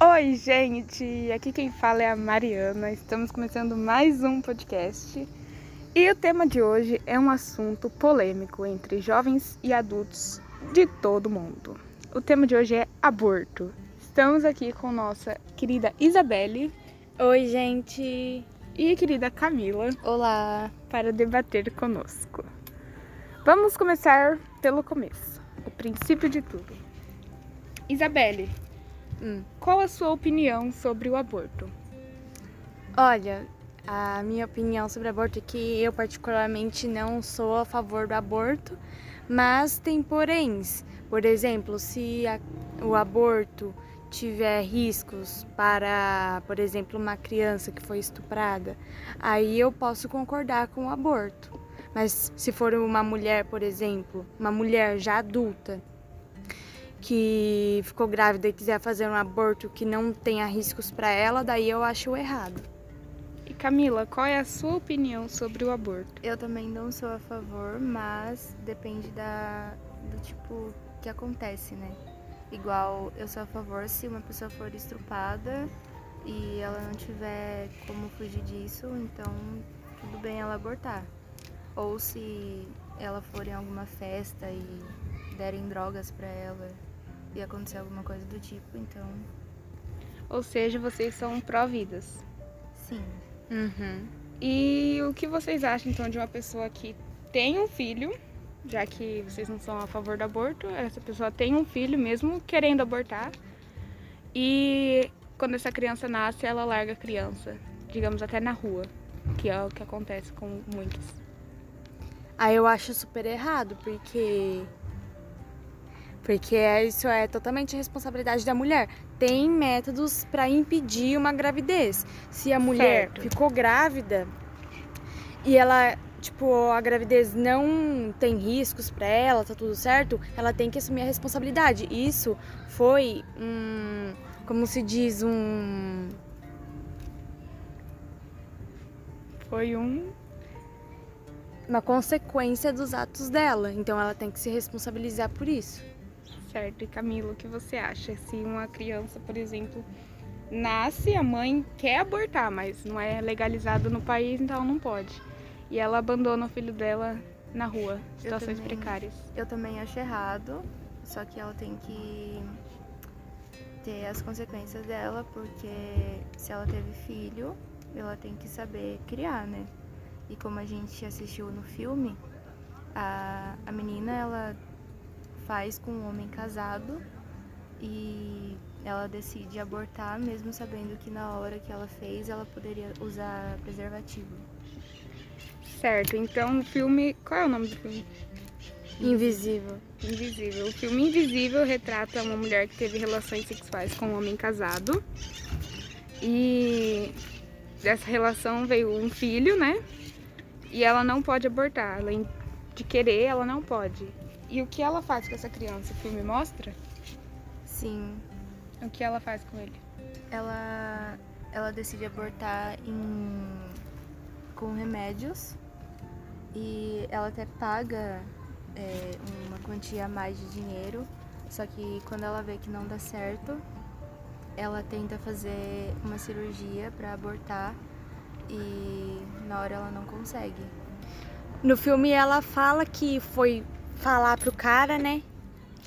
Oi, gente! Aqui quem fala é a Mariana. Estamos começando mais um podcast. E o tema de hoje é um assunto polêmico entre jovens e adultos de todo mundo. O tema de hoje é aborto. Estamos aqui com nossa querida Isabelle. Oi, gente! E querida Camila. Olá! Para debater conosco. Vamos começar pelo começo, o princípio de tudo. Isabelle, hum. qual a sua opinião sobre o aborto? Olha, a minha opinião sobre aborto é que eu particularmente não sou a favor do aborto, mas tem poréns. Por exemplo, se a, o aborto tiver riscos para, por exemplo, uma criança que foi estuprada, aí eu posso concordar com o aborto. Mas se for uma mulher, por exemplo, uma mulher já adulta, que ficou grávida e quiser fazer um aborto que não tenha riscos para ela, daí eu acho errado. E Camila, qual é a sua opinião sobre o aborto? Eu também não sou a favor, mas depende da do tipo que acontece, né? Igual eu sou a favor se uma pessoa for estrupada e ela não tiver como fugir disso, então tudo bem ela abortar. Ou se ela for em alguma festa e derem drogas para ela e acontecer alguma coisa do tipo, então. Ou seja, vocês são pró-vidas. Sim. Uhum. E o que vocês acham então de uma pessoa que tem um filho, já que vocês não são a favor do aborto, essa pessoa tem um filho mesmo querendo abortar, e quando essa criança nasce, ela larga a criança, digamos até na rua, que é o que acontece com muitos. Aí eu acho super errado, porque porque é, isso é totalmente responsabilidade da mulher. Tem métodos para impedir uma gravidez. Se a mulher certo. ficou grávida e ela, tipo, a gravidez não tem riscos para ela, tá tudo certo, ela tem que assumir a responsabilidade. Isso foi um, como se diz, um foi um uma consequência dos atos dela. Então ela tem que se responsabilizar por isso. Certo. E Camilo, o que você acha? Se uma criança, por exemplo, nasce, a mãe quer abortar, mas não é legalizado no país, então não pode. E ela abandona o filho dela na rua, situações eu também, precárias. Eu também acho errado, só que ela tem que ter as consequências dela, porque se ela teve filho, ela tem que saber criar, né? E como a gente assistiu no filme, a, a menina, ela faz com um homem casado e ela decide abortar, mesmo sabendo que na hora que ela fez ela poderia usar preservativo. Certo, então o filme. Qual é o nome do filme? Invisível. Invisível. O filme Invisível retrata uma mulher que teve relações sexuais com um homem casado. E dessa relação veio um filho, né? E ela não pode abortar. Além de querer, ela não pode. E o que ela faz com essa criança? O filme mostra? Sim. O que ela faz com ele? Ela, ela decide abortar em, com remédios e ela até paga é, uma quantia a mais de dinheiro, só que quando ela vê que não dá certo, ela tenta fazer uma cirurgia para abortar e na hora ela não consegue. No filme ela fala que foi falar pro cara, né?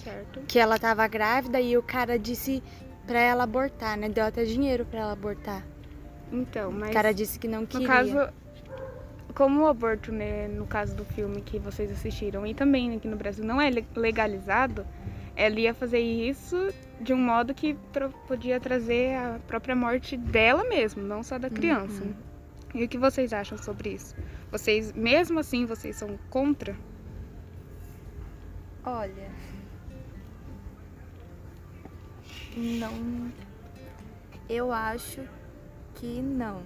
Certo. Que ela tava grávida e o cara disse pra ela abortar, né? Deu até dinheiro pra ela abortar. Então, mas. O cara disse que não queria. No caso, como o aborto, né, no caso do filme que vocês assistiram, e também aqui no Brasil não é legalizado, ela ia fazer isso de um modo que podia trazer a própria morte dela mesmo, não só da criança. Uhum. E o que vocês acham sobre isso? Vocês, mesmo assim, vocês são contra? Olha, não. Eu acho que não.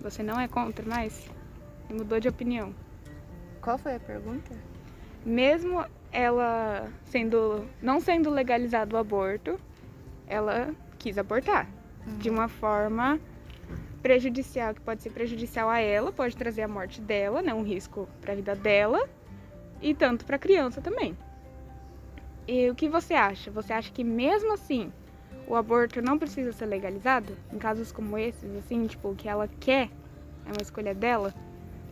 Você não é contra mais? Mudou de opinião. Qual foi a pergunta? Mesmo ela sendo não sendo legalizado o aborto, ela quis abortar uhum. de uma forma prejudicial, que pode ser prejudicial a ela, pode trazer a morte dela, né, um risco para a vida dela e tanto para criança também. E o que você acha? Você acha que mesmo assim o aborto não precisa ser legalizado? Em casos como esses, assim, tipo, que ela quer, é uma escolha dela?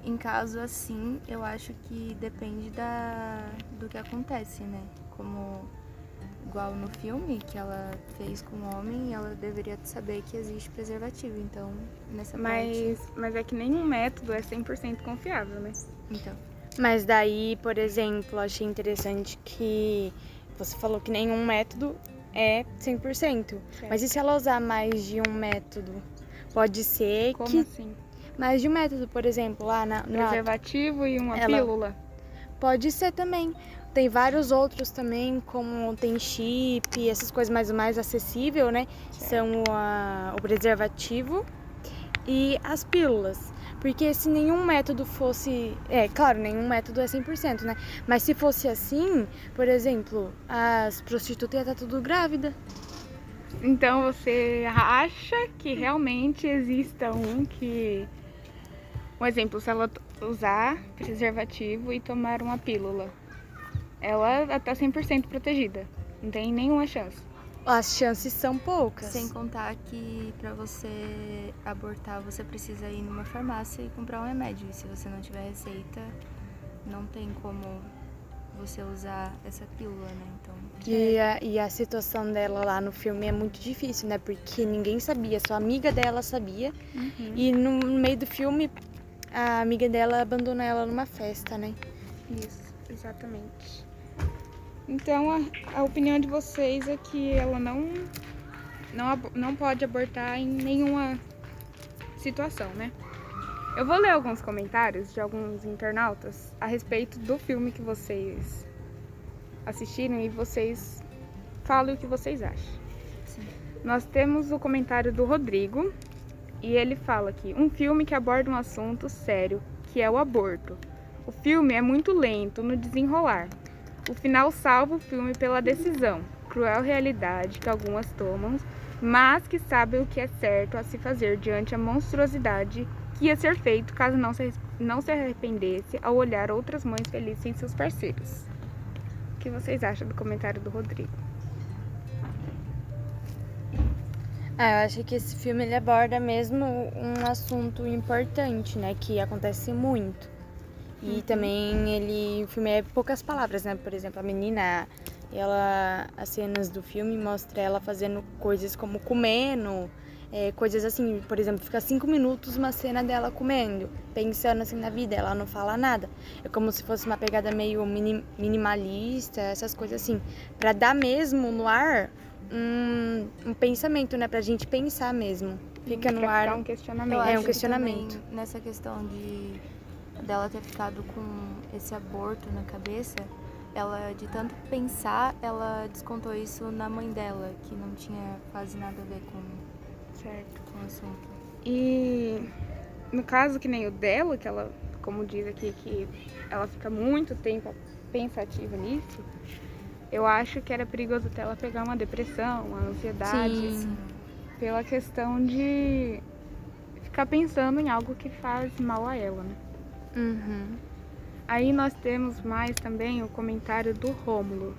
Em caso assim, eu acho que depende da, do que acontece, né? Como igual no filme que ela fez com o homem, ela deveria saber que existe preservativo. Então, nessa Mas, parte. mas é que nenhum método é 100% confiável, né? Então, Mas daí, por exemplo, achei interessante que você falou que nenhum método é 100%. Mas e se ela usar mais de um método? Pode ser Como que assim? mais de um método, por exemplo, lá na, no ato. Preservativo e uma Ela- pílula? Pode ser também. Tem vários outros também, como tem chip, essas coisas mais mais acessível, né? São a- o preservativo e as pílulas. Porque se nenhum método fosse. É, claro, nenhum método é 100%, né? Mas se fosse assim, por exemplo, as prostitutas iam estar tudo grávida. Então você acha que realmente exista um que. Um exemplo, se ela usar preservativo e tomar uma pílula, ela tá 100% protegida. Não tem nenhuma chance. As chances são poucas. sem contar que pra você abortar, você precisa ir numa farmácia e comprar um remédio. E se você não tiver receita, não tem como você usar essa pílula, né? Então, E a, e a situação dela lá no filme é muito difícil, né? Porque ninguém sabia, só a amiga dela sabia. E no, no meio do filme, a amiga dela abandona ela numa festa, né? Isso, exatamente. Então a, a opinião de vocês é que ela não, não, não pode abortar em nenhuma situação, né? Eu vou ler alguns comentários de alguns internautas a respeito do filme que vocês assistiram e vocês falem o que vocês acham. sim. Nós temos o comentário do Rodrigo e ele fala aqui: um filme que aborda um assunto sério, que é o aborto. O filme é muito lento no desenrolar. O final salva o filme pela decisão, cruel realidade que algumas tomam, mas que sabem o que é certo a se fazer diante a monstruosidade que ia ser feito caso não se, não se arrependesse ao olhar outras mães felizes sem seus parceiros. O que vocês acham do comentário do Rodrigo? Ah, eu acho que esse filme ele aborda mesmo um assunto importante, né? Que acontece muito. E também ele, o filme é poucas palavras, né? Por exemplo, a menina, ela, as cenas do filme mostra ela fazendo coisas como comendo, é, coisas assim, por exemplo, fica cinco minutos uma cena dela comendo, pensando assim na vida, ela não fala nada. É como se fosse uma pegada meio mini- minimalista, essas coisas assim, Pra dar mesmo no ar um, um pensamento, né? Pra gente pensar mesmo. Fica no Pra ar. ficar um questionamento. É um que questionamento. também nessa questão de dela ter ficado com esse aborto na cabeça, ela de tanto pensar, ela descontou isso na mãe dela, que não tinha quase nada a ver com, Certo. com o assunto. E no caso que nem o dela, que ela, como diz aqui, que ela fica muito tempo pensativa nisso, eu acho que era perigoso até ela pegar uma depressão, uma ansiedade, Sim. pela questão de ficar pensando em algo que faz mal a ela, né? Uhum. Aí nós temos mais também o comentário do Rômulo.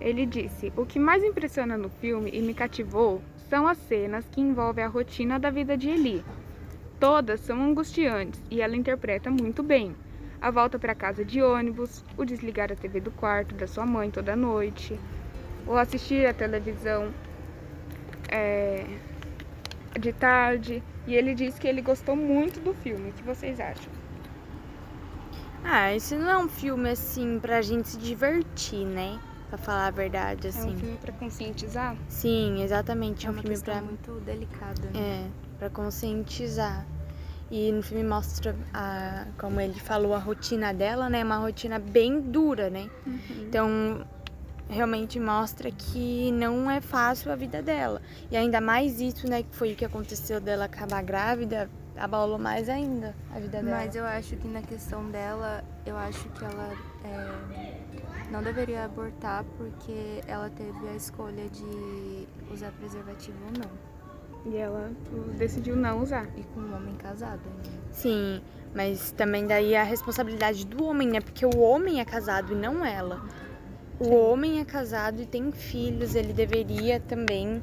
Ele disse: O que mais impressiona no filme e me cativou são as cenas que envolvem a rotina da vida de Eli. Todas são angustiantes e ela interpreta muito bem. A volta para casa de ônibus, o desligar a TV do quarto da sua mãe toda noite, o assistir a televisão é, de tarde. E ele disse que ele gostou muito do filme. O que vocês acham? Ah, esse não é um filme assim pra gente se divertir, né? Pra falar a verdade, É um assim. filme para conscientizar? Sim, exatamente. É É um filme pra. muito delicada. né? É, pra conscientizar. E no filme mostra, a, como ele falou, a rotina dela, né? Uma rotina bem dura, né? Então, realmente mostra que não é fácil a vida dela. E ainda mais isso, né? Que foi o que aconteceu dela acabar grávida, abalou mais ainda a vida dela. Mas eu acho que na questão dela, eu acho que ela é, não deveria abortar porque ela teve a escolha de usar preservativo ou não. E ela decidiu não usar. E com um homem casado ainda. Sim, mas também daí a responsabilidade do homem, né? Porque o homem é casado e não ela. o homem é casado e tem filhos, ele deveria também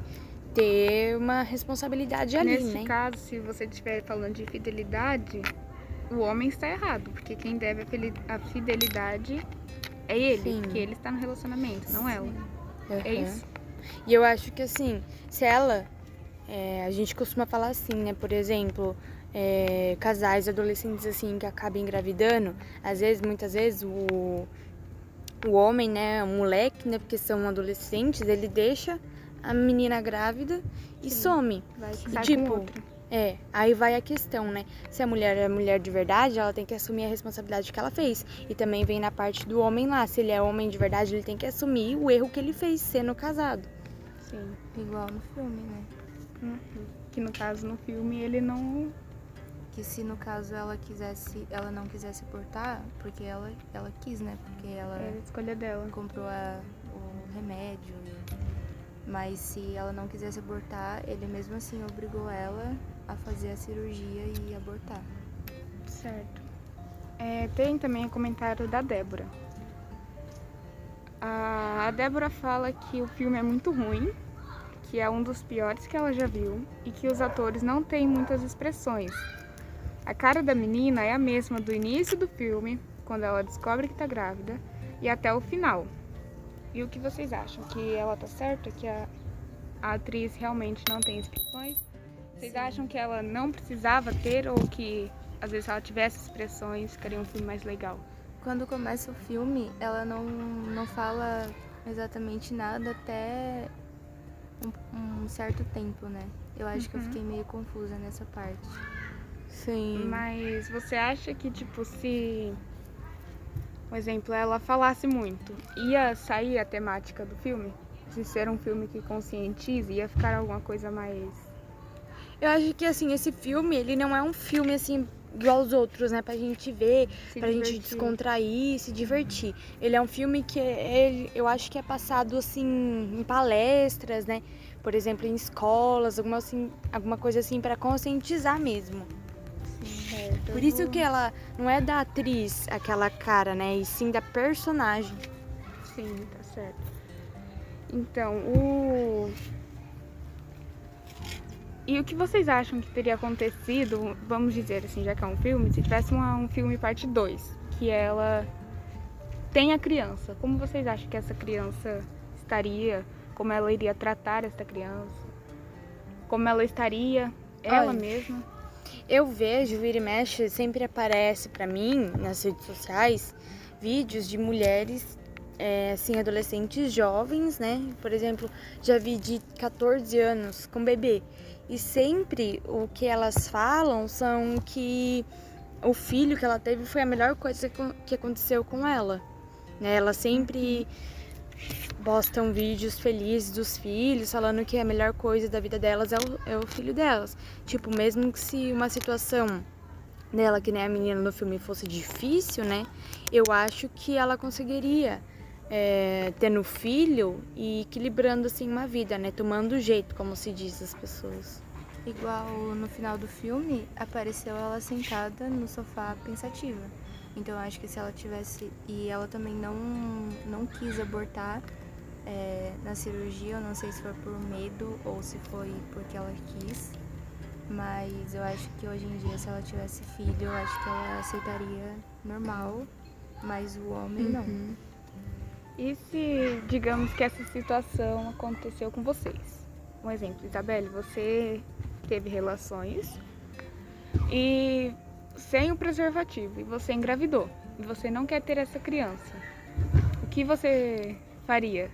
ter uma responsabilidade ali, Nesse né? caso, se você estiver falando de fidelidade, o homem está errado, porque quem deve a fidelidade é ele, Sim. porque ele está no relacionamento, não ela. É Aham. isso? E eu acho que assim, se ela. é, a gente costuma falar assim, né? Por exemplo, é, casais adolescentes assim que acabam engravidando, às vezes, muitas vezes, o, o homem, né? O moleque, né? Porque são adolescentes, ele deixa a menina grávida e Sim. some. Vai E, tipo, com outro. É, aí vai a questão, né? Se a mulher é mulher de verdade, ela tem que assumir a responsabilidade que ela fez. E também vem na parte do homem lá. Se ele é homem de verdade, ele tem que assumir o erro que ele fez sendo casado. Sim. Igual no filme, né? Uhum. Que no caso, no filme, ele não... Que se no caso ela quisesse, ela não quisesse portar, porque ela, ela quis, né? Porque ela É a escolha dela. comprou a- o remédio. e- Mas se ela não quisesse abortar, ele mesmo assim obrigou ela a fazer a cirurgia e abortar. Certo. É, tem também o comentário da Débora. A, Débora fala que o filme é muito ruim, que é um dos piores que ela já viu e que os atores não têm muitas expressões. A cara da menina é a mesma do início do filme, quando ela descobre que tá grávida, e até o final. E o que vocês acham? Que ela tá certa? Que a, a atriz realmente não tem expressões? Vocês Sim. acham que ela não precisava ter ou que às vezes se ela tivesse expressões ficaria um filme mais legal? Quando começa o filme, ela não, não fala exatamente nada até um, um certo tempo, né? Eu acho que eu Uhum. fiquei meio confusa nessa parte. Sim. Mas você acha que tipo se por exemplo, ela falasse muito, ia sair a temática do filme? Se ser um filme que conscientize, ia ficar alguma coisa mais Eu acho que assim, esse filme, ele não é um filme assim igual aos outros, né? Pra gente ver, se pra gente divertir? descontrair, se divertir. Ele é um filme que ele, eu acho que é passado assim em palestras, né? Por exemplo, em escolas, alguma, assim, alguma coisa assim pra conscientizar mesmo. Por isso que ela não é da atriz aquela cara, né? E sim da personagem. Sim, tá certo. Então, o. E o que vocês acham que teria acontecido, vamos dizer assim, já que é um filme, se tivesse uma- um filme parte 2, que ela tem a criança, como vocês acham que essa criança estaria? Como ela iria tratar essa criança? Como ela estaria? Ela Olha, mesma? Eu vejo, vira e mexe, sempre aparece pra mim nas redes sociais vídeos de mulheres, é, assim, adolescentes jovens, né? Por exemplo, já vi de 14 anos com bebê. E sempre o que elas falam são que o filho que ela teve foi a melhor coisa que- aconteceu com ela. Né? Elas sempre postam vídeos felizes dos filhos, falando que a melhor coisa da vida delas é o, é o filho delas. Tipo, mesmo que se uma situação dela, que nem a menina no filme, fosse difícil, né? Eu acho que ela conseguiria é, tendo filho e equilibrando assim uma vida, né? Tomando jeito, como se diz as pessoas. Igual no final do filme, apareceu ela sentada no sofá pensativa. Então eu acho que se ela tivesse. E ela também não, não quis abortar é, na cirurgia, eu não sei se foi por medo ou se foi porque ela quis. Mas eu acho que hoje em dia, se ela tivesse filho, eu acho que ela aceitaria normal, mas o homem não. Uhum. E se, digamos que essa situação aconteceu com vocês? Um exemplo, Isabelle, você teve relações e sem o preservativo e você engravidou e você não quer ter essa criança. O que você faria?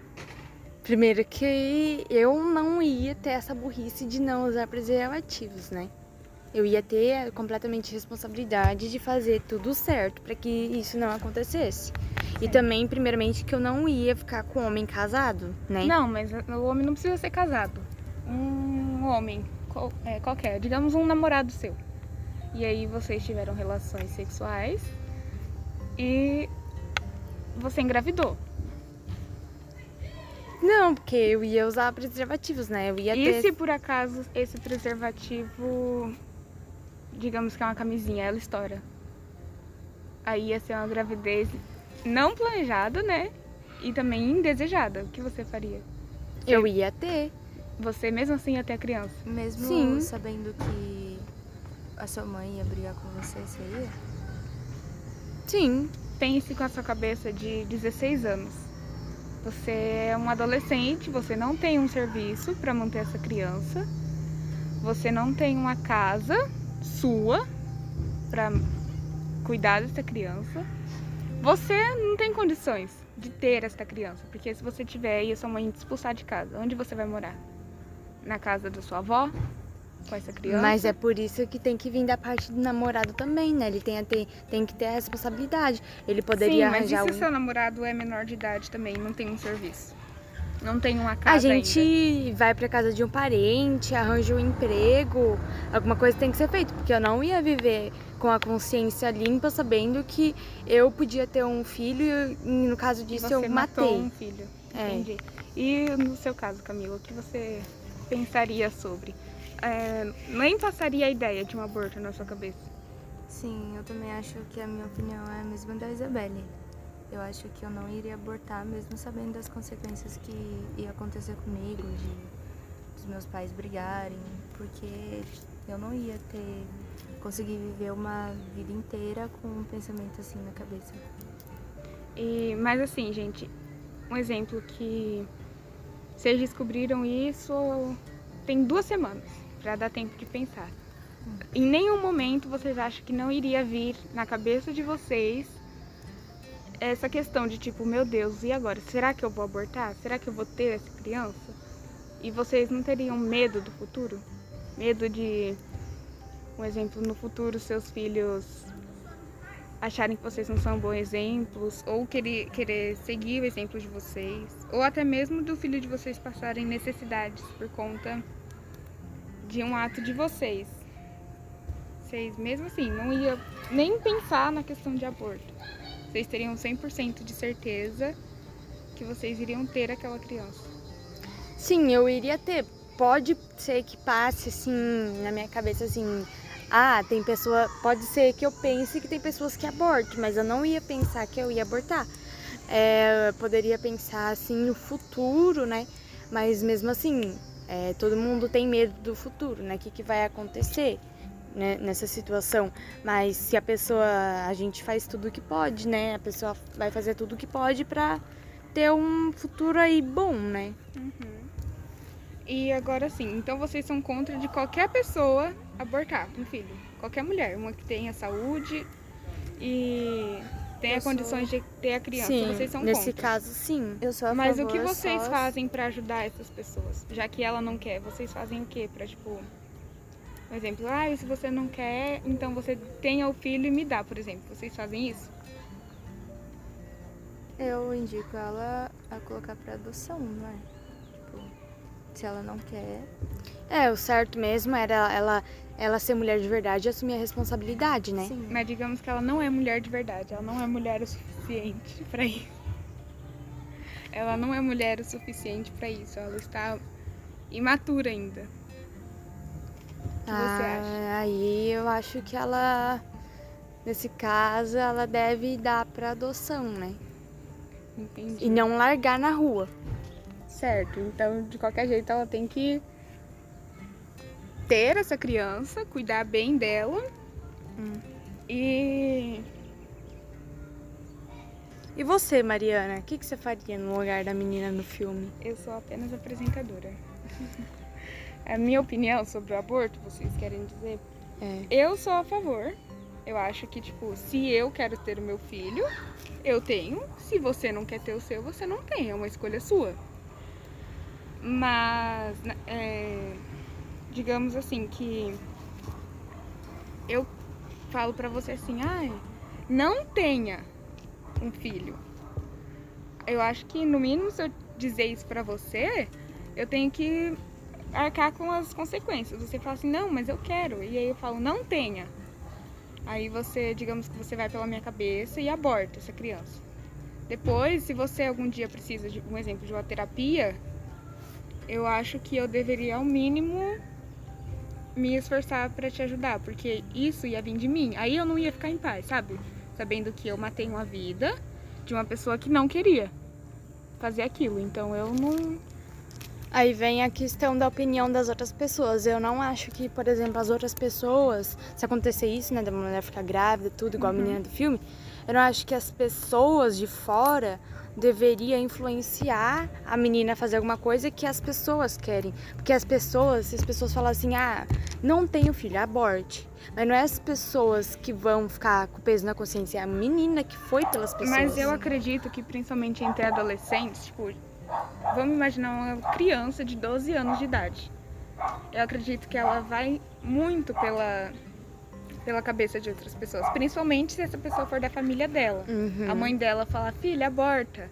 Primeiro que eu não ia ter essa burrice de não usar preservativos, né? Eu ia ter completamente responsabilidade de fazer tudo certo para que isso não acontecesse. E também, primeiramente, que eu não ia ficar com homem casado, né? Não, mas o homem não precisa ser casado. Um homem qual- é, qualquer, digamos um namorado seu. E aí vocês tiveram relações sexuais e você engravidou. Não, porque eu ia usar preservativos, né? Eu ia E ter. se por acaso esse preservativo, digamos que é uma camisinha, ela estoura? Aí ia ser uma gravidez não planejada, né? e também indesejada, o que você faria? Eu ia ter. Você mesmo assim ia ter a criança? Mesmo Sim. sabendo que a sua mãe ia brigar com você, você ia? Sim. Pense com a sua cabeça de 16 anos. Você é um adolescente, você não tem um serviço para manter essa criança. Você não tem uma casa sua para cuidar dessa criança. Você não tem condições de ter essa criança, porque se você tiver e a sua mãe te expulsar de casa, onde você vai morar? Na casa da sua avó? Com essa criança? Mas é por isso que tem que vir da parte do namorado também, né? Ele tem, tem que ter a responsabilidade. Ele poderia Sim, mas e arranjar se um. seu namorado é menor de idade também, não tem um serviço? Não tem uma casa A gente ainda? vai pra casa de um parente, arranja um emprego, alguma coisa tem que ser feita, porque eu não ia viver com a consciência limpa sabendo que eu podia ter um filho e no caso E disso você eu matou matei. um filho. É. Entendi. E no seu caso, Camila, o que você pensaria sobre? É, nem passaria a ideia de um aborto na sua cabeça? Sim, eu também acho que a minha opinião é a mesma da Isabelle. Eu acho que eu não iria abortar, mesmo sabendo das consequências que ia acontecer comigo, de dos meus pais brigarem, porque eu não ia ter conseguir viver uma vida inteira com um pensamento assim na cabeça. E, mas assim, gente, um exemplo que vocês descobriram isso tem duas semanas para dar tempo de pensar. Em nenhum momento vocês acham que não iria vir na cabeça de vocês essa questão de tipo, meu Deus, e agora? Será que eu vou abortar? Será que eu vou ter essa criança? E vocês não teriam medo do futuro? Medo de, um exemplo, no futuro seus filhos acharem que vocês não são bons exemplos, ou querer, querer seguir o exemplo de vocês, ou até mesmo do filho de vocês passarem necessidades por conta de um ato de vocês. Vocês, mesmo assim, não iam nem pensar na questão de aborto. Vocês teriam 100% de certeza que vocês iriam ter aquela criança. Sim, eu iria ter. Pode ser que passe assim na minha cabeça assim, ah, tem pessoa, pode ser que eu pense que tem pessoas que abortam, mas eu não ia pensar que eu ia abortar. É, eu poderia pensar assim no futuro, né? Mas mesmo assim, é, todo mundo tem medo do futuro, né? O que, que vai acontecer né, nessa situação? Mas se a pessoa, a gente faz tudo o que pode, né? A pessoa vai fazer tudo o que pode pra ter um futuro aí bom, né? E agora sim, então vocês são contra de qualquer pessoa abortar um filho. Qualquer mulher, uma que tenha saúde e tenha Eu sou- condições de ter a criança. sim, vocês são nesse contra. caso, sim. Eu sou a Mas o favor que vocês só- fazem pra ajudar essas pessoas? Já que ela não quer, vocês fazem o quê pra, tipo, por exemplo, ah, se você não quer, então você tenha o filho e me dá, por exemplo. Vocês fazem isso? Eu indico ela a colocar pra adoção, não é? Tipo, se ela não quer, É, o certo mesmo era ela, ela ser mulher de verdade e assumir a responsabilidade, né? sim. Mas digamos que ela não é mulher de verdade, ela não é mulher o suficiente pra isso. Ela não é mulher o suficiente pra isso, ela está imatura ainda. O que você acha? Ah, Aí eu acho que ela, nesse caso, ela deve dar pra adoção, né? Entendi. E não largar na rua. Certo, então de qualquer jeito ela tem que ter essa criança, cuidar bem dela Hum. e E você, Mariana, o que, que você faria no lugar da menina no filme? eu sou apenas apresentadora. A minha opinião sobre o aborto, vocês querem dizer? É. Eu sou a favor. Eu acho que, tipo, se eu quero ter o meu filho, eu tenho. Se você não quer ter o seu, você não tem. É uma escolha sua. Mas, na- é, digamos assim, que eu falo pra você assim, ai, não tenha um filho. Eu acho que, no mínimo, se eu dizer isso pra você, eu tenho que arcar com as consequências. Você fala assim, não, mas eu quero. E aí eu falo, não tenha. Aí você, digamos que você vai pela minha cabeça e aborta essa criança. Depois, se você algum dia precisa de um exemplo de uma terapia, eu acho que eu deveria ao mínimo me esforçar pra te ajudar, porque isso ia vir de mim. Aí eu não ia ficar em paz, sabe? Sabendo que eu matei uma vida de uma pessoa que não queria. fazer aquilo. Então eu não. Aí vem a questão da opinião das outras pessoas. Eu não acho que, por exemplo, as outras pessoas, se acontecer isso, né, da mulher ficar grávida, tudo igual Uhum. a menina do filme, eu não acho que as pessoas de fora deveria influenciar a menina a fazer alguma coisa que as pessoas querem. Porque as pessoas, se as pessoas falam assim, ah, não tenho filho, aborte. Mas não é as pessoas que vão ficar com peso na consciência, é a menina que foi pelas pessoas. Mas eu acredito que principalmente entre adolescentes, tipo, vamos imaginar uma criança de 12 anos de idade. Eu acredito que ela vai muito pela pela cabeça de outras pessoas, principalmente se essa pessoa for da família dela. Uhum. A mãe dela fala: "Filha, aborta".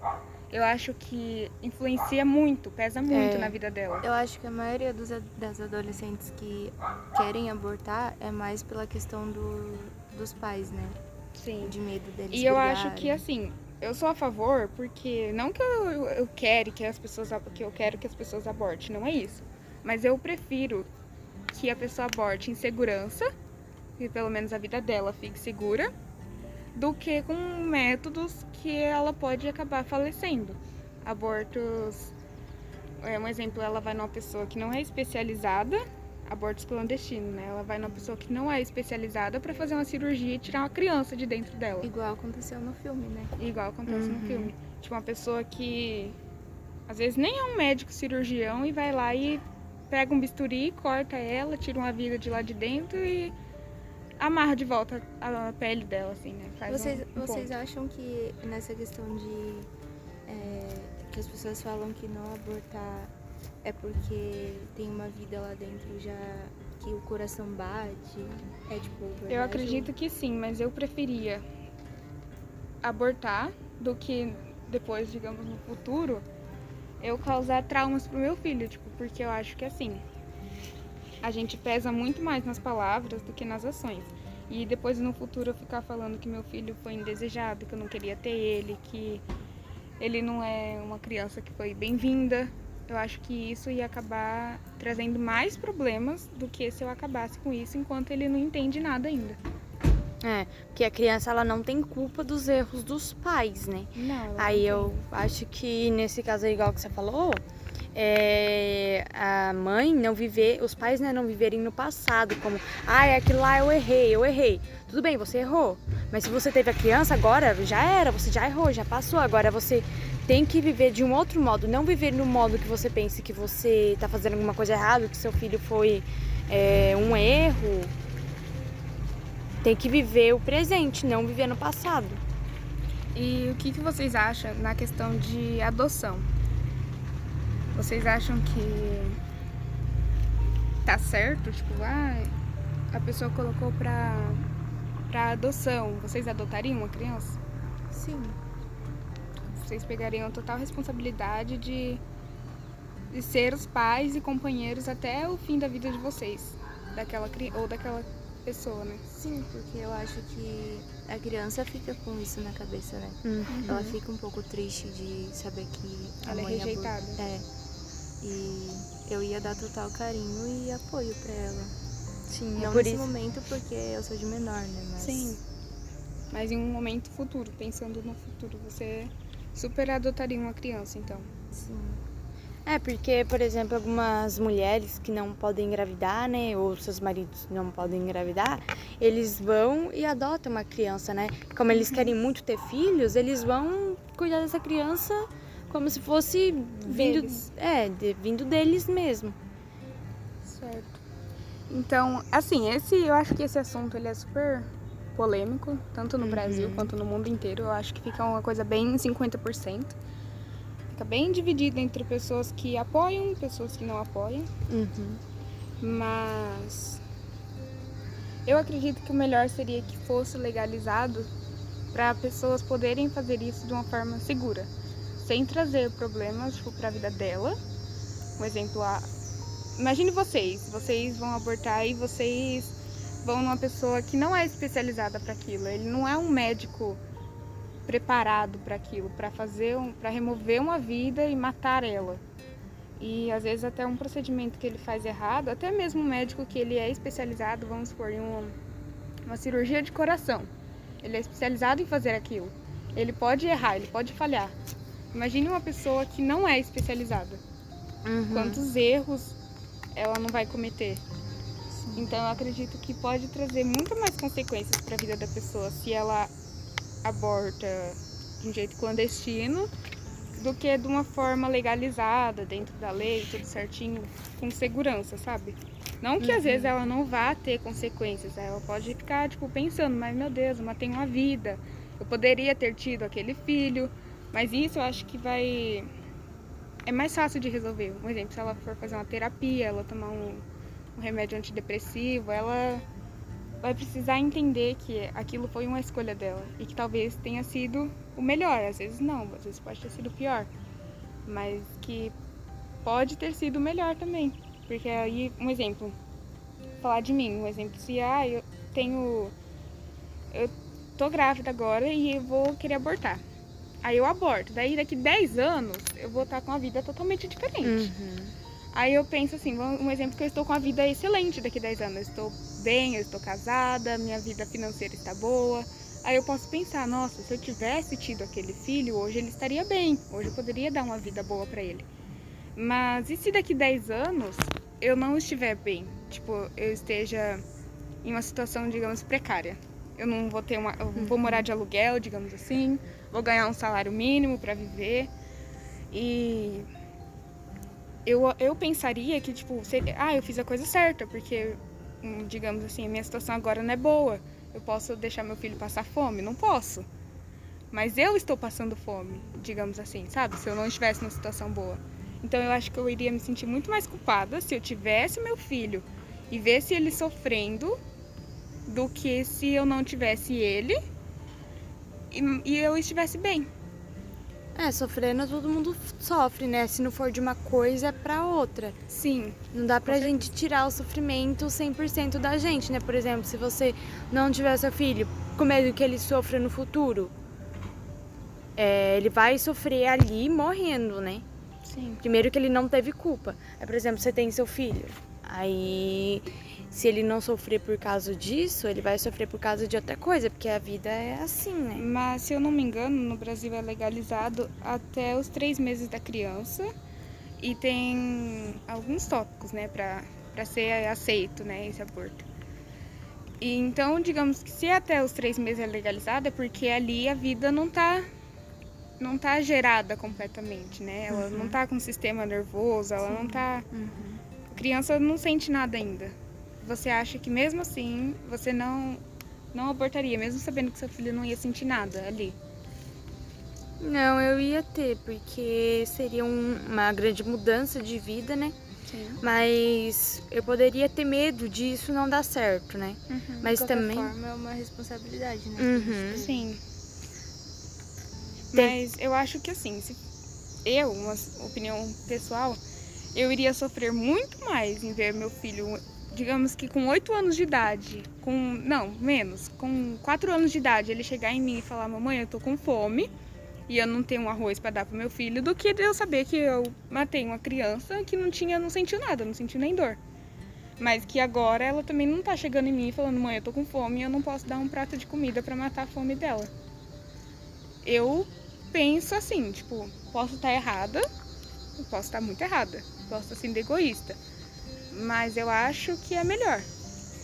Eu acho que influencia muito, pesa muito É. na vida dela. Eu acho que a maioria dos, das adolescentes que querem abortar é mais pela questão do, dos pais, né? Sim. De medo deles E eu acho que assim, eu sou a favor porque não que eu, eu quero que as pessoas que eu quero que as pessoas abortem, não é isso. Mas eu prefiro que a pessoa aborte em segurança, que pelo menos a vida dela fique segura, do que com métodos que ela pode acabar falecendo. Abortos, é um exemplo, ela vai numa pessoa que não é especializada, abortos clandestinos, né? Ela vai numa pessoa que não é especializada para fazer uma cirurgia e tirar uma criança de dentro dela. Igual aconteceu no filme, né? Igual acontece Uhum. no filme. Tipo, uma pessoa que às vezes nem é um médico cirurgião e vai lá e pega um bisturi, corta ela, tira uma vida de lá de dentro e amarra de volta a pele dela, assim, né? Faz Vocês, um, um vocês ponto. acham que nessa questão de é, que as pessoas falam que não abortar é porque tem uma vida lá dentro já que o coração bate? É tipo verdade? Eu acredito que sim, mas eu preferia abortar do que depois, digamos, no futuro, eu causar traumas pro meu filho, tipo, porque eu acho que assim, a gente pesa muito mais nas palavras do que nas ações. E depois no futuro eu ficar falando que meu filho foi indesejado, que eu não queria ter ele, que ele não é uma criança que foi bem-vinda. Eu acho que isso ia acabar trazendo mais problemas do que se eu acabasse com isso enquanto ele não entende nada ainda. É, porque a criança ela não tem culpa dos erros dos pais, né? Não, Aí não eu acho que nesse caso aí, igual que você falou, é, a mãe não viver, os pais né, não viverem no passado, como, ah, é aquilo lá eu errei, eu errei. Tudo bem, você errou. Mas se você teve a criança, agora já era, você já errou, já passou. Agora você tem que viver de um outro modo, não viver no modo que você pense que você tá fazendo alguma coisa errada, que seu filho foi é, um erro. Tem que viver o presente, não viver no passado. E o que, que vocês acham na questão de adoção? Vocês acham que tá certo? Tipo, ah, a pessoa colocou pra, pra adoção. Vocês adotariam uma criança? Sim. Vocês pegariam a total responsabilidade de, de ser os pais e companheiros até o fim da vida de vocês. Daquela, cri- ou daquela pessoa, né? Sim, porque eu acho que a criança fica com isso na cabeça, né? Ela fica um pouco triste de saber que a Ela é mãe abor- rejeitada. É. E eu ia dar total carinho e apoio pra ela. Sim, é Não por nesse isso. momento porque eu sou de menor, né? Mas Sim. Mas em um momento futuro, pensando no futuro, você super adotaria uma criança, então. Sim. É, porque, por exemplo, algumas mulheres que não podem engravidar, né? Ou seus maridos não podem engravidar, eles vão e adotam uma criança, né? Como eles querem muito ter filhos, eles vão cuidar dessa criança como se fosse vindo, Deles. é, de- vindo deles mesmo. Certo. Então, assim, esse eu acho que esse assunto ele é super polêmico, tanto no Brasil quanto no mundo inteiro. Eu acho que fica uma coisa bem 50%. Fica bem dividido entre pessoas que apoiam e pessoas que não apoiam. Uhum. Mas eu acredito que o melhor seria que fosse legalizado para pessoas poderem fazer isso de uma forma segura, sem trazer problemas tipo, para a vida dela. Um exemplo, a... imagine vocês, vocês vão abortar e vocês vão numa pessoa que não é especializada para aquilo. Ele não é um médico preparado para aquilo, para fazer, um... para remover uma vida e matar ela. E às vezes até um procedimento que ele faz errado, até mesmo um médico que ele é especializado, vamos supor, em uma, uma cirurgia de coração. Ele é especializado em fazer aquilo. Ele pode errar, ele pode falhar. Imagine uma pessoa que não é especializada. Uhum. Quantos erros ela não vai cometer? Então eu acredito que pode trazer muito mais consequências para a vida da pessoa se ela aborta de um jeito clandestino do que de uma forma legalizada, dentro da lei, tudo certinho, com segurança, sabe? Não que às vezes ela não vá ter consequências, ela pode ficar tipo pensando, mas meu Deus, eu matei uma vida, eu poderia ter tido aquele filho, mas isso eu acho que vai é mais fácil de resolver. Um exemplo, se ela for fazer uma terapia, ela tomar um, um remédio antidepressivo, ela vai precisar entender que aquilo foi uma escolha dela e que talvez tenha sido o melhor, às vezes não, às vezes pode ter sido o pior, mas que pode ter sido o melhor também, porque aí, um exemplo, falar de mim, um exemplo, se ah, eu tenho, eu tô grávida agora e eu vou querer abortar, aí eu aborto, daí daqui 10 anos eu vou estar com uma vida totalmente diferente. Uhum. Aí eu penso assim, um exemplo que eu estou com a vida excelente daqui a 10 anos. Eu estou bem, eu estou casada, minha vida financeira está boa. Aí eu posso pensar, nossa, se eu tivesse tido aquele filho, hoje ele estaria bem. Hoje eu poderia dar uma vida boa para ele. Mas e se daqui 10 anos eu não estiver bem? Tipo, eu esteja em uma situação, digamos, precária. Eu não vou ter uma, eu vou morar de aluguel, digamos assim, vou ganhar um salário mínimo para viver. E eu, eu pensaria que, tipo, seria, ah, eu fiz a coisa certa, porque, hum, digamos assim, a minha situação agora não é boa. Eu posso deixar meu filho passar fome? Não posso. Mas eu estou passando fome, digamos assim, sabe? Se eu não estivesse numa situação boa. Então eu acho que eu iria me sentir muito mais culpada se eu tivesse meu filho e vesse ele sofrendo do que se eu não tivesse ele e, e eu estivesse bem. É, sofrendo todo mundo sofre, né? Se não for de uma coisa, é pra outra. Sim. Não dá pra gente tirar o sofrimento 100% da gente, né? Por exemplo, se você não tiver seu filho, com medo que ele sofra no futuro, é, ele vai sofrer ali morrendo, né? Sim. Primeiro que ele não teve culpa. É, por exemplo, você tem seu filho. Aí, se ele não sofrer por causa disso, ele vai sofrer por causa de outra coisa, porque a vida é assim, né? Mas se eu não me engano, no Brasil é legalizado até os três meses da criança e tem alguns tópicos, né, pra, pra ser aceito, né, esse aborto. E então, digamos que se até os três meses é legalizado, é porque ali a vida não tá não tá gerada completamente, né? Ela não tá com sistema nervoso, ela não tá a criança não sente nada ainda. Você acha que mesmo assim você não não abortaria, mesmo sabendo que seu filho não ia sentir nada ali? Não, eu ia ter, porque seria um- uma grande mudança de vida, né? Sim. Mas eu poderia ter medo disso não dar certo, né? Mas de também. forma, é uma responsabilidade, né? Uhum. Sim. Tem- Mas eu acho que assim, se eu, uma opinião pessoal, eu iria sofrer muito mais em ver meu filho, digamos que com 8 anos de idade, com. Não, menos, com 4 anos de idade, ele chegar em mim e falar, mamãe, eu tô com fome e eu não tenho um arroz para dar pro meu filho, do que eu saber que eu matei uma criança que não tinha, não sentiu nada, não sentiu nem dor. Mas que agora ela também não tá chegando em mim falando, mãe, eu tô com fome e eu não posso dar um prato de comida para matar a fome dela. Eu penso assim, tipo, posso estar errada, eu posso estar muito errada, posso estar sendo egoísta. Mas eu acho que é melhor.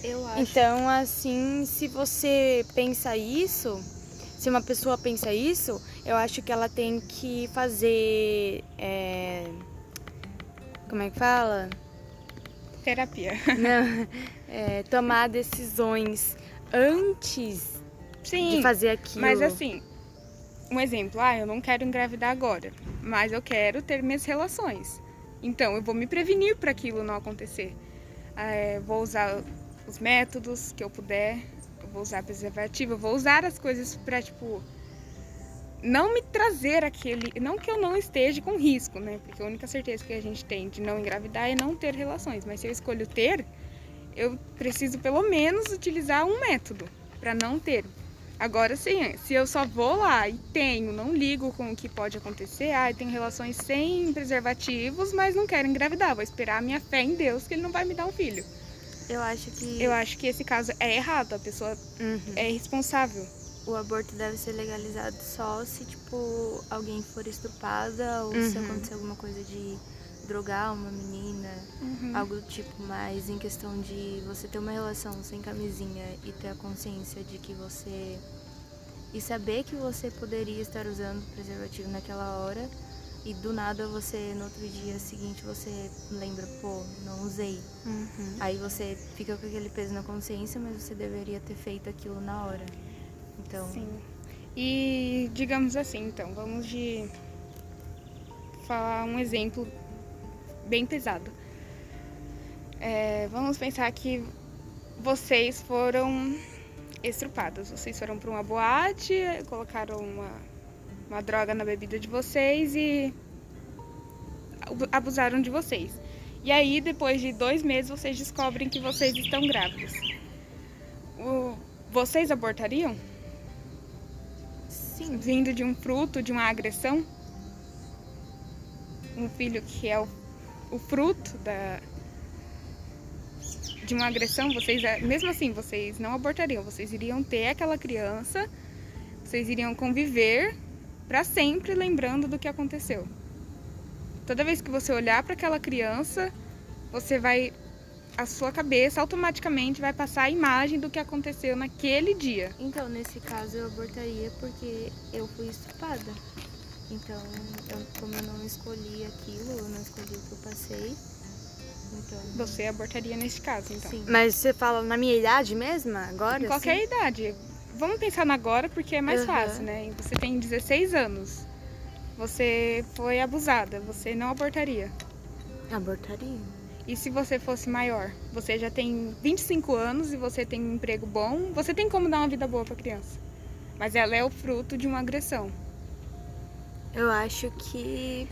Eu acho. Então, assim, se você pensa isso, se uma pessoa pensa isso, eu acho que ela tem que fazer. é, Como é que fala? Terapia. Não, é, tomar decisões antes Sim. de fazer aquilo. Mas assim, um exemplo, ah, eu não quero engravidar agora, mas eu quero ter minhas relações. Então, eu vou me prevenir para aquilo não acontecer. É, vou usar os métodos que eu puder, eu vou usar preservativo, eu vou usar as coisas para tipo não me trazer aquele, não que eu não esteja com risco, né? Porque a única certeza que a gente tem de não engravidar é não ter relações, mas se eu escolho ter, eu preciso pelo menos utilizar um método para não ter. Agora sim, se eu só vou lá e tenho, não ligo com o que pode acontecer, ah, eu tenho relações sem preservativos, mas não quero engravidar, vou esperar a minha fé em Deus que ele não vai me dar um filho. Eu acho que. Eu acho que esse caso é errado, a pessoa Uhum. é irresponsável. o aborto deve ser legalizado só se, tipo, alguém for estuprada ou se Uhum. acontecer alguma coisa de drogar uma menina, Uhum. algo do tipo, mas em questão de você ter uma relação sem camisinha e ter a consciência de que você. e saber que você poderia estar usando preservativo naquela hora e do nada você, no outro dia seguinte, você lembra, pô, não usei. Uhum. Aí você fica com aquele peso na consciência, mas você deveria ter feito aquilo na hora. Então, Sim. E digamos assim, então, vamos de falar um exemplo bem pesado. É, vamos pensar que vocês foram estrupadas. Vocês foram para uma boate, colocaram uma, uma droga na bebida de vocês e abu- abusaram de vocês. E aí, depois de dois meses, vocês descobrem que vocês estão grávidas. O- vocês abortariam? sim, vindo de um fruto, de uma agressão. Um filho que é o, o fruto da, de uma agressão, vocês, mesmo assim, vocês não abortariam, vocês iriam ter aquela criança, vocês iriam conviver para sempre lembrando do que aconteceu. Toda vez que você olhar para aquela criança, você vai a sua cabeça automaticamente vai passar a imagem do que aconteceu naquele dia. Então, nesse caso, eu abortaria porque eu fui estuprada. Então, eu, como eu não escolhi aquilo, eu não escolhi o que eu passei. Então, Você abortaria neste caso, então. sim. Mas você fala na minha idade mesmo? Agora? Em qualquer assim? idade. Vamos pensar no agora porque é mais Aham. fácil, né? Você tem 16 anos. Você foi abusada. Você não abortaria. Abortaria. E se você fosse maior? Você já tem 25 anos e você tem um emprego bom. Você tem como dar uma vida boa pra criança. Mas ela é o fruto de uma agressão. Eu acho que.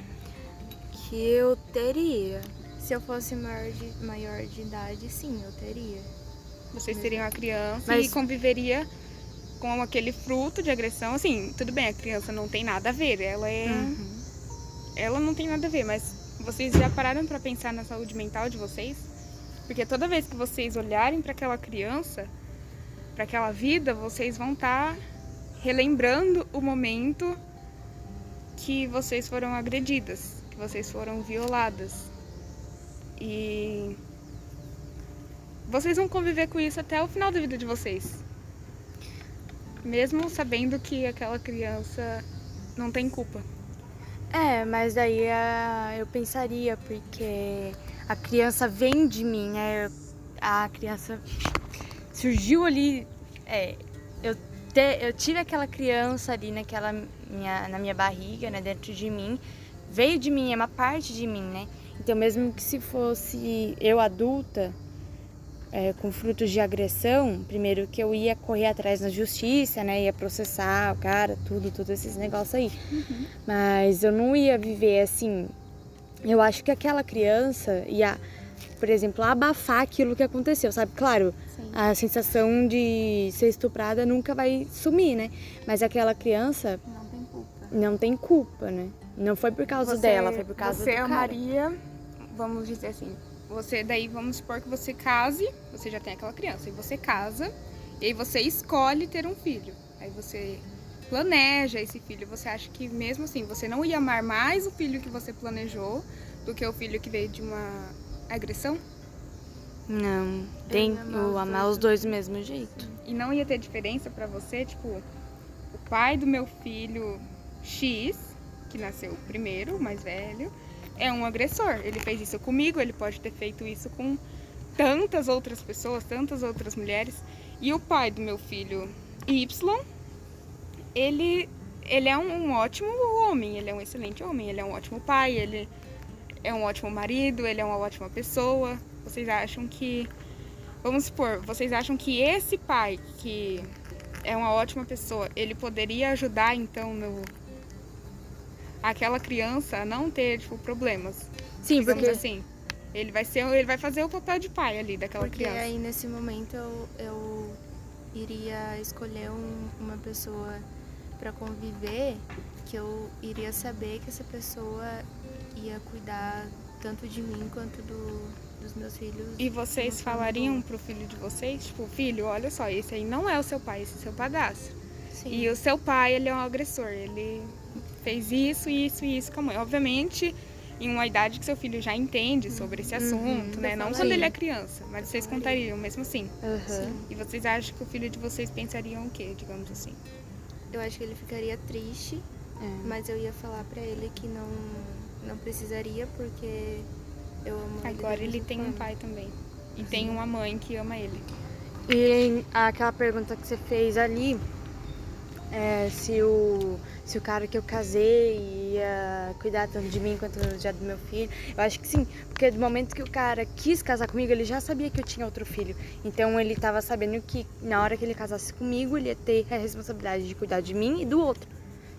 que eu teria. Se eu fosse maior de, maior de idade, sim, eu teria. Vocês seriam a criança Mas- e conviveria com aquele fruto de agressão. Assim, tudo bem, a criança não tem nada a ver. Ela é. Uhum. ela não tem nada a ver, mas vocês já pararam pra pensar na saúde mental de vocês? Porque toda vez que vocês olharem pra aquela criança, pra aquela vida, vocês vão estar relembrando o momento que vocês foram agredidas, que vocês foram violadas. E vocês vão conviver com isso até o final da vida de vocês. Mesmo sabendo que aquela criança não tem culpa. É, mas daí ah, eu pensaria, porque a criança vem de mim, né? A criança surgiu ali. É, eu, te- eu tive aquela criança ali naquela minha, na minha barriga, né? Dentro de mim. Veio de mim, é uma parte de mim, né? Então, mesmo que se fosse eu adulta, é, com frutos de agressão, primeiro que eu ia correr atrás na justiça, né? Ia processar o cara, tudo, todos esses negócios aí. Mas eu não ia viver assim. Eu acho que aquela criança ia, por exemplo, abafar aquilo que aconteceu, sabe? Claro, Sim. a sensação de ser estuprada nunca vai sumir, né? Mas aquela criança Não tem culpa. tem né? Não foi por causa dela, foi por causa você do cara. amaria, vamos dizer assim, você daí vamos supor que você case, você já tem aquela criança, e você casa, e aí você escolhe ter um filho. Aí você planeja esse filho, você acha que mesmo assim, você não ia amar mais o filho que você planejou do que o filho que veio de uma agressão? Não, tem ia amar o amar os dois do mesmo jeito. E não ia ter diferença pra você, tipo, o pai do meu filho X, que nasceu primeiro, mais velho, é um agressor. Ele fez isso comigo, ele pode ter feito isso com tantas outras pessoas, tantas outras mulheres. E o pai do meu filho Y, ele, ele é um, um ótimo homem, ele é um excelente homem, ele é um ótimo pai, ele é um ótimo marido, ele é uma ótima pessoa. Vocês acham que Vamos supor, vocês acham que esse pai, que é uma ótima pessoa, ele poderia ajudar então no aquela criança não ter tipo problemas? Sim, porque assim, ele vai ser, ele vai fazer o papel de pai ali daquela Porque criança. aí nesse momento eu, eu iria escolher um- uma pessoa para conviver que eu iria saber que essa pessoa ia cuidar tanto de mim quanto do, dos meus filhos. E vocês falariam pro filho de vocês, tipo, filho, olha só, esse aí não é o seu pai, esse é seu padrasto. Sim. E o seu pai, ele é um agressor. Ele fez isso, isso e isso com a mãe. Obviamente, em uma idade que seu filho já entende sobre esse assunto, né? Não Sim. quando ele é criança, mas vocês contariam mesmo assim. Aham. E vocês acham que o filho de vocês pensariam o quê, digamos assim? Eu acho que ele ficaria triste, É. mas eu ia falar pra ele que não, não precisaria, porque eu amo ele. Agora ele tem um pai também. E tem uma mãe que ama ele. E aquela pergunta que você fez ali, é, se, o, se o cara que eu casei ia cuidar tanto de mim quanto já do meu filho, eu acho que sim, porque do momento que o cara quis casar comigo, ele já sabia que eu tinha outro filho. Então ele tava sabendo que na hora que ele casasse comigo, ele ia ter a responsabilidade de cuidar de mim e do outro.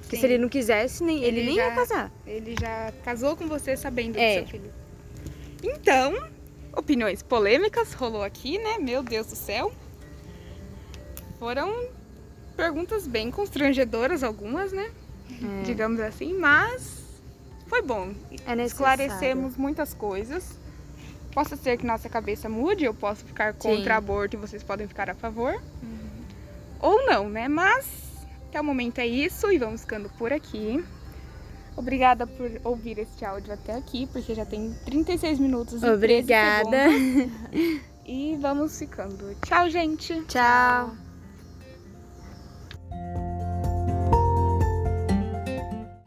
Porque se ele não quisesse, nem, ele, Ele nem já- ia casar. Ele já casou com você sabendo É. do seu filho. Então, opiniões polêmicas rolou aqui, né? Meu Deus do céu. Foram perguntas bem constrangedoras, algumas, né? É. Digamos assim, mas foi bom. É. Esclarecemos muitas coisas. Possa ser que nossa cabeça mude, eu posso ficar contra Sim. aborto e vocês podem ficar a favor. Ou não, né? Mas até o momento é isso e vamos ficando por aqui. Obrigada por ouvir este áudio até aqui, porque já tem 36 minutos e 13 Obrigada. E vamos ficando. Tchau, gente! Tchau.